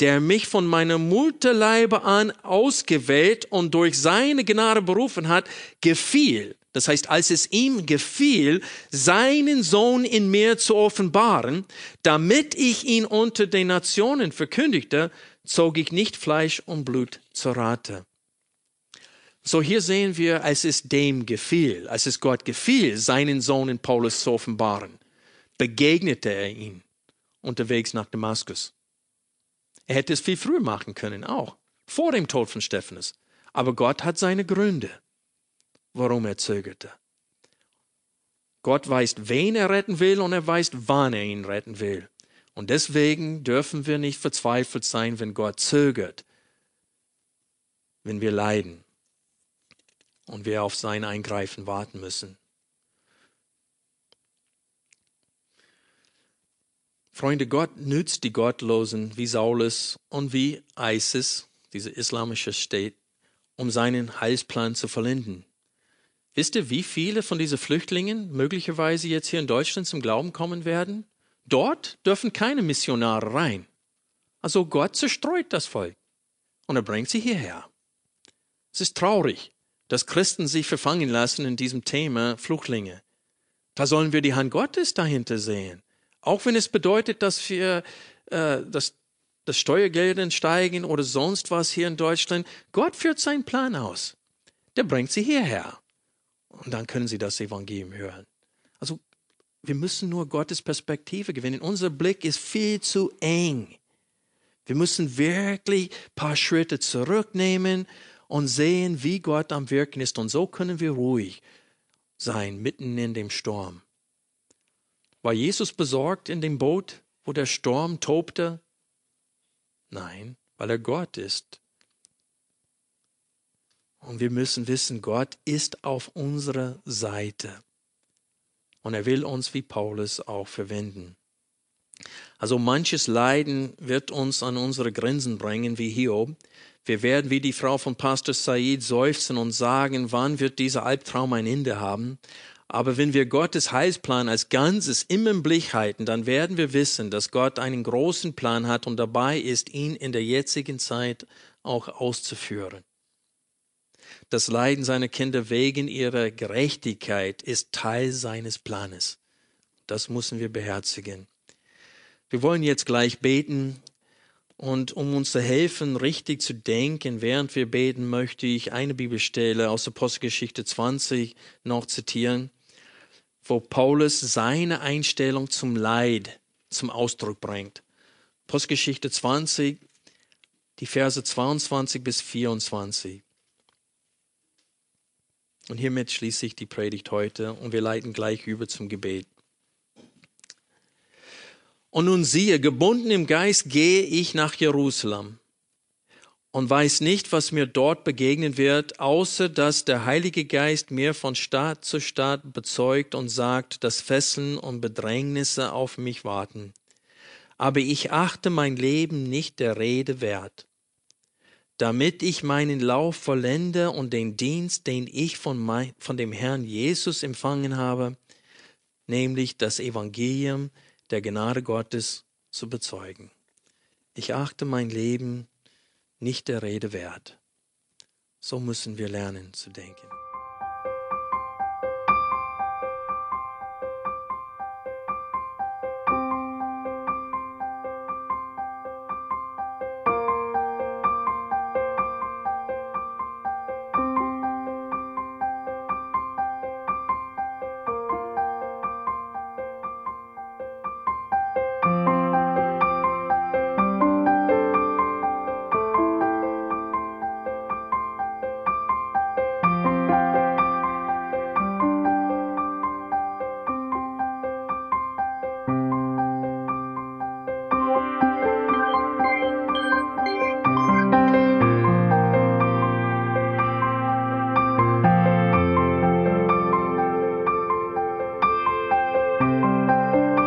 der mich von meiner Mutterleibe an ausgewählt und durch seine Gnade berufen hat, gefiel. Das heißt, als es ihm gefiel, seinen Sohn in mir zu offenbaren, damit ich ihn unter den Nationen verkündigte, zog ich nicht Fleisch und Blut zur Rate. So hier sehen wir, als es dem gefiel, als es Gott gefiel, seinen Sohn in Paulus zu offenbaren, begegnete er ihn unterwegs nach Damaskus. Er hätte es viel früher machen können, auch vor dem Tod von Stephanus. Aber Gott hat seine Gründe, warum er zögerte. Gott weiß, wen er retten will und er weiß, wann er ihn retten will. Und deswegen dürfen wir nicht verzweifelt sein, wenn Gott zögert, wenn wir leiden und wir auf sein Eingreifen warten müssen. Freunde, Gott nützt die Gottlosen wie Saulus und wie ISIS, diese islamische State, um seinen Heilsplan zu vollenden. Wisst ihr, wie viele von diesen Flüchtlingen möglicherweise jetzt hier in Deutschland zum Glauben kommen werden? Dort dürfen keine Missionare rein. Also Gott zerstreut das Volk und er bringt sie hierher. Es ist traurig, dass Christen sich verfangen lassen in diesem Thema Flüchtlinge. Da sollen wir die Hand Gottes dahinter sehen. Auch wenn es bedeutet, dass wir äh, dass, dass Steuergelder steigen oder sonst was hier in Deutschland. Gott führt seinen Plan aus. Der bringt sie hierher. Und dann können sie das Evangelium hören. Also wir müssen nur Gottes Perspektive gewinnen. Unser Blick ist viel zu eng. Wir müssen wirklich ein paar Schritte zurücknehmen und sehen, wie Gott am Wirken ist. Und so können wir ruhig sein, mitten in dem Sturm. War Jesus besorgt in dem Boot, wo der Sturm tobte? Nein, weil er Gott ist. Und wir müssen wissen, Gott ist auf unserer Seite. Und er will uns wie Paulus auch verwenden. Also manches Leiden wird uns an unsere Grenzen bringen, wie Hiob. Wir werden wie die Frau von Pastor Said seufzen und sagen, wann wird dieser Albtraum ein Ende haben? Aber wenn wir Gottes Heilsplan als Ganzes im Blick halten, dann werden wir wissen, dass Gott einen großen Plan hat und dabei ist, ihn in der jetzigen Zeit auch auszuführen. Das Leiden seiner Kinder wegen ihrer Gerechtigkeit ist Teil seines Planes. Das müssen wir beherzigen. Wir wollen jetzt gleich beten und um uns zu helfen, richtig zu denken, während wir beten, möchte ich eine Bibelstelle aus Apostelgeschichte 20 noch zitieren wo Paulus seine Einstellung zum Leid zum Ausdruck bringt. Postgeschichte 20 die Verse 22 bis 24. Und hiermit schließe ich die Predigt heute und wir leiten gleich über zum Gebet. Und nun siehe, gebunden im Geist gehe ich nach Jerusalem und weiß nicht, was mir dort begegnen wird, außer dass der Heilige Geist mir von Stadt zu Stadt bezeugt und sagt, dass Fesseln und Bedrängnisse auf mich warten. Aber ich achte mein Leben nicht der Rede wert, damit ich meinen Lauf vollende und den Dienst, den ich von, mein, von dem Herrn Jesus empfangen habe, nämlich das Evangelium der Gnade Gottes zu bezeugen. Ich achte mein Leben nicht der Rede wert. So müssen wir lernen zu denken.